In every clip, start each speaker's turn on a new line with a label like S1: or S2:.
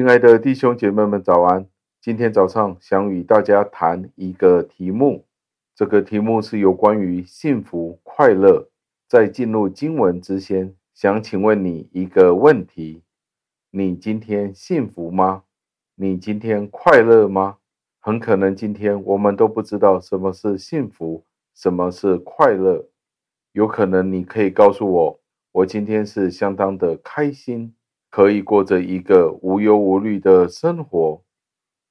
S1: 亲爱的弟兄姐妹们，早安！今天早上想与大家谈一个题目，这个题目是有关于幸福快乐。在进入经文之前，想请问你一个问题：你今天幸福吗？你今天快乐吗？很可能今天我们都不知道什么是幸福，什么是快乐。有可能你可以告诉我，我今天是相当的开心。可以过着一个无忧无虑的生活，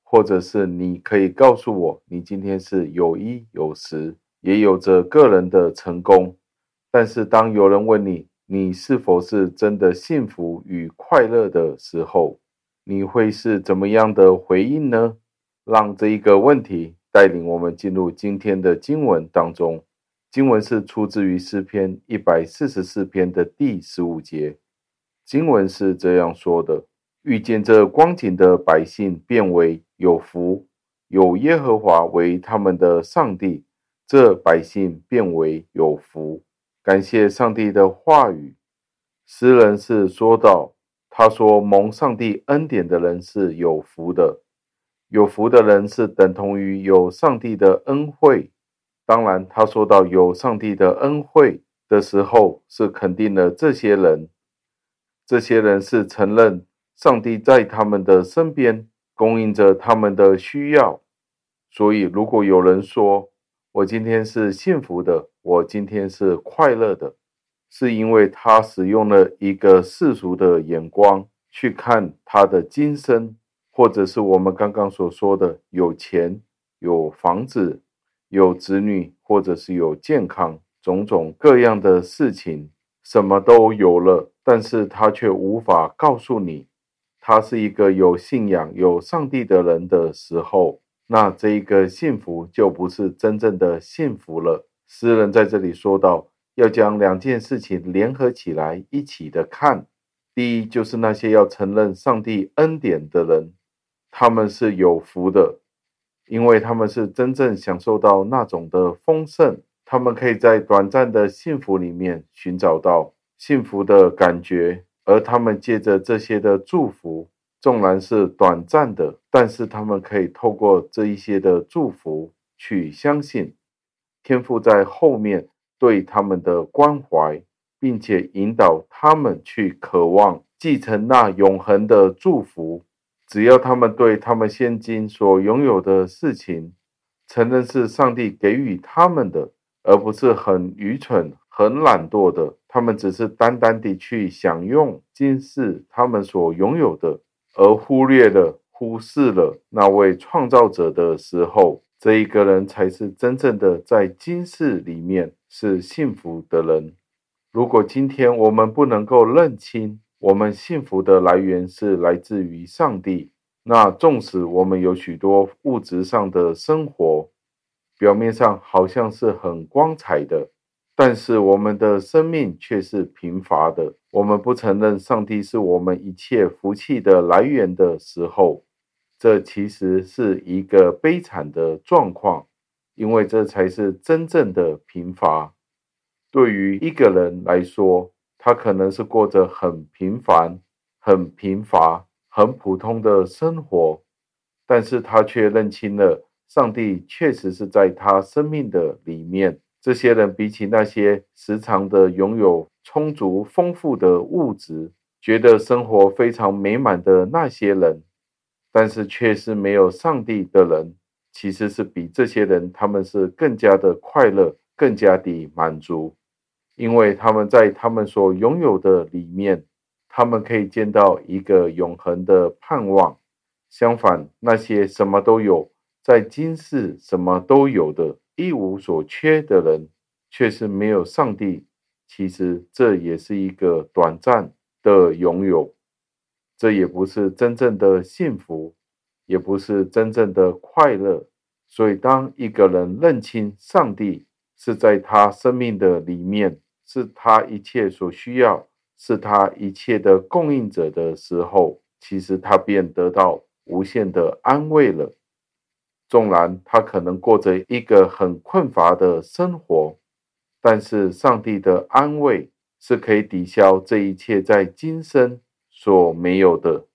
S1: 或者是你可以告诉我，你今天是有衣有食，也有着个人的成功。但是当有人问你，你是否是真的幸福与快乐的时候，你会是怎么样的回应呢？让这一个问题带领我们进入今天的经文当中。经文是出自于诗篇一百四十四篇的第十五节。经文是这样说的：遇见这光景的百姓，变为有福；有耶和华为他们的上帝，这百姓变为有福。感谢上帝的话语。诗人是说道：他说，蒙上帝恩典的人是有福的，有福的人是等同于有上帝的恩惠。当然，他说到有上帝的恩惠的时候，是肯定了这些人。这些人是承认上帝在他们的身边供应着他们的需要，所以如果有人说我今天是幸福的，我今天是快乐的，是因为他使用了一个世俗的眼光去看他的今生，或者是我们刚刚所说的有钱、有房子、有子女，或者是有健康，种种各样的事情，什么都有了。但是他却无法告诉你，他是一个有信仰、有上帝的人的时候，那这一个幸福就不是真正的幸福了。诗人在这里说到，要将两件事情联合起来一起的看。第一，就是那些要承认上帝恩典的人，他们是有福的，因为他们是真正享受到那种的丰盛，他们可以在短暂的幸福里面寻找到。幸福的感觉，而他们借着这些的祝福，纵然是短暂的，但是他们可以透过这一些的祝福去相信天父在后面对他们的关怀，并且引导他们去渴望继承那永恒的祝福。只要他们对他们现今所拥有的事情承认是上帝给予他们的，而不是很愚蠢。很懒惰的，他们只是单单地去享用今世他们所拥有的，而忽略了、忽视了那位创造者的时候，这一个人才是真正的在今世里面是幸福的人。如果今天我们不能够认清我们幸福的来源是来自于上帝，那纵使我们有许多物质上的生活，表面上好像是很光彩的。但是我们的生命却是贫乏的。我们不承认上帝是我们一切福气的来源的时候，这其实是一个悲惨的状况，因为这才是真正的贫乏。对于一个人来说，他可能是过着很平凡、很贫乏、很普通的生活，但是他却认清了上帝确实是在他生命的里面。这些人比起那些时常的拥有充足丰富的物质，觉得生活非常美满的那些人，但是却是没有上帝的人，其实是比这些人他们是更加的快乐，更加的满足，因为他们在他们所拥有的里面，他们可以见到一个永恒的盼望。相反，那些什么都有，在今世什么都有的。一无所缺的人，却是没有上帝。其实这也是一个短暂的拥有，这也不是真正的幸福，也不是真正的快乐。所以，当一个人认清上帝是在他生命的里面，是他一切所需要，是他一切的供应者的时候，其实他便得到无限的安慰了。纵然他可能过着一个很困乏的生活，但是上帝的安慰是可以抵消这一切在今生所没有的。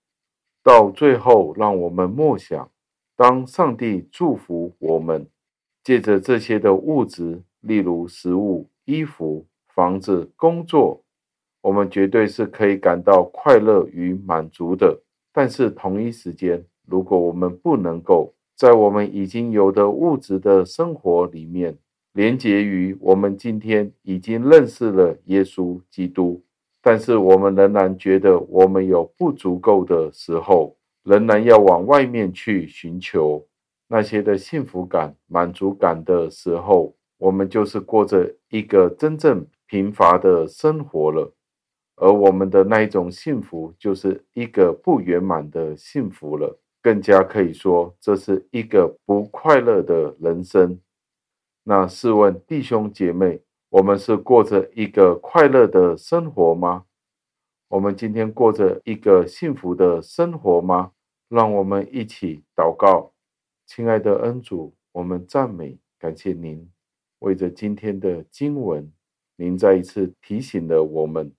S1: 到最后，让我们默想：当上帝祝福我们，借着这些的物质，例如食物、衣服、房子、工作，我们绝对是可以感到快乐与满足的。但是同一时间，如果我们不能够在我们已经有的物质的生活里面，连结于我们今天已经认识了耶稣基督，但是我们仍然觉得我们有不足够的时候，仍然要往外面去寻求那些的幸福感、满足感的时候，我们就是过着一个真正贫乏的生活了。而我们的那一种幸福，就是一个不圆满的幸福了。更加可以说，这是一个不快乐的人生。那试问弟兄姐妹，我们是过着一个快乐的生活吗？我们今天过着一个幸福的生活吗？让我们一起祷告，亲爱的恩主，我们赞美感谢您，为着今天的经文，您再一次提醒了我们，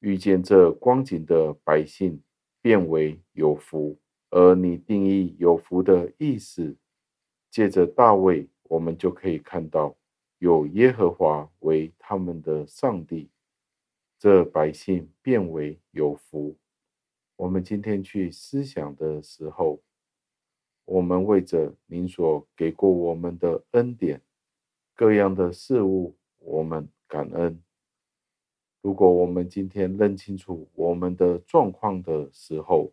S1: 遇见这光景的百姓，便为有福。而你定义有福的意思，借着大卫。我们就可以看到，有耶和华为他们的上帝，这百姓便为有福。我们今天去思想的时候，我们为着您所给过我们的恩典，各样的事物，我们感恩。如果我们今天认清楚我们的状况的时候，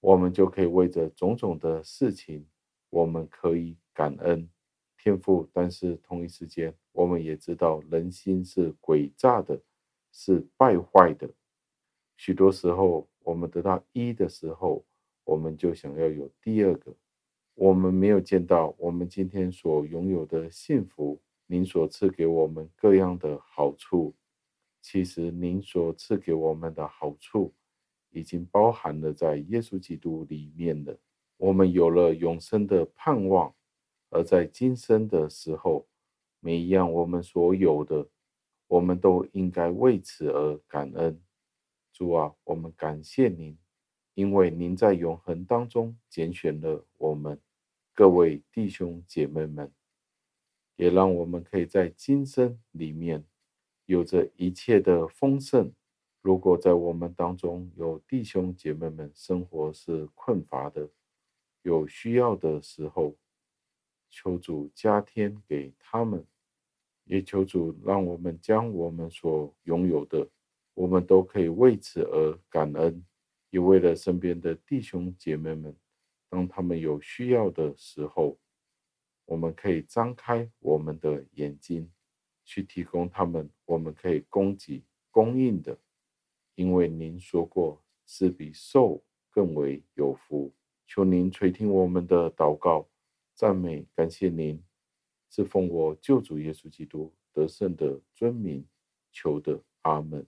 S1: 我们就可以为着种种的事情，我们可以感恩。天父，但是同一时间，我们也知道人心是诡诈的，是败坏的。许多时候，我们得到一的时候，我们就想要有第二个。我们没有见到我们今天所拥有的幸福，您所赐给我们各样的好处。其实，您所赐给我们的好处，已经包含了在耶稣基督里面的。我们有了永生的盼望。而在今生的时候，每一样我们所有的，我们都应该为此而感恩。主啊，我们感谢您，因为您在永恒当中拣选了我们各位弟兄姐妹们，也让我们可以在今生里面有着一切的丰盛。如果在我们当中有弟兄姐妹们生活是困乏的，有需要的时候，求主加添给他们，也求主让我们将我们所拥有的，我们都可以为此而感恩，也为了身边的弟兄姐妹们，当他们有需要的时候，我们可以张开我们的眼睛，去提供他们我们可以供给供应的，因为您说过，是比受更为有福。求您垂听我们的祷告。赞美，感谢您，是奉我救主耶稣基督得胜的尊名求的，阿门。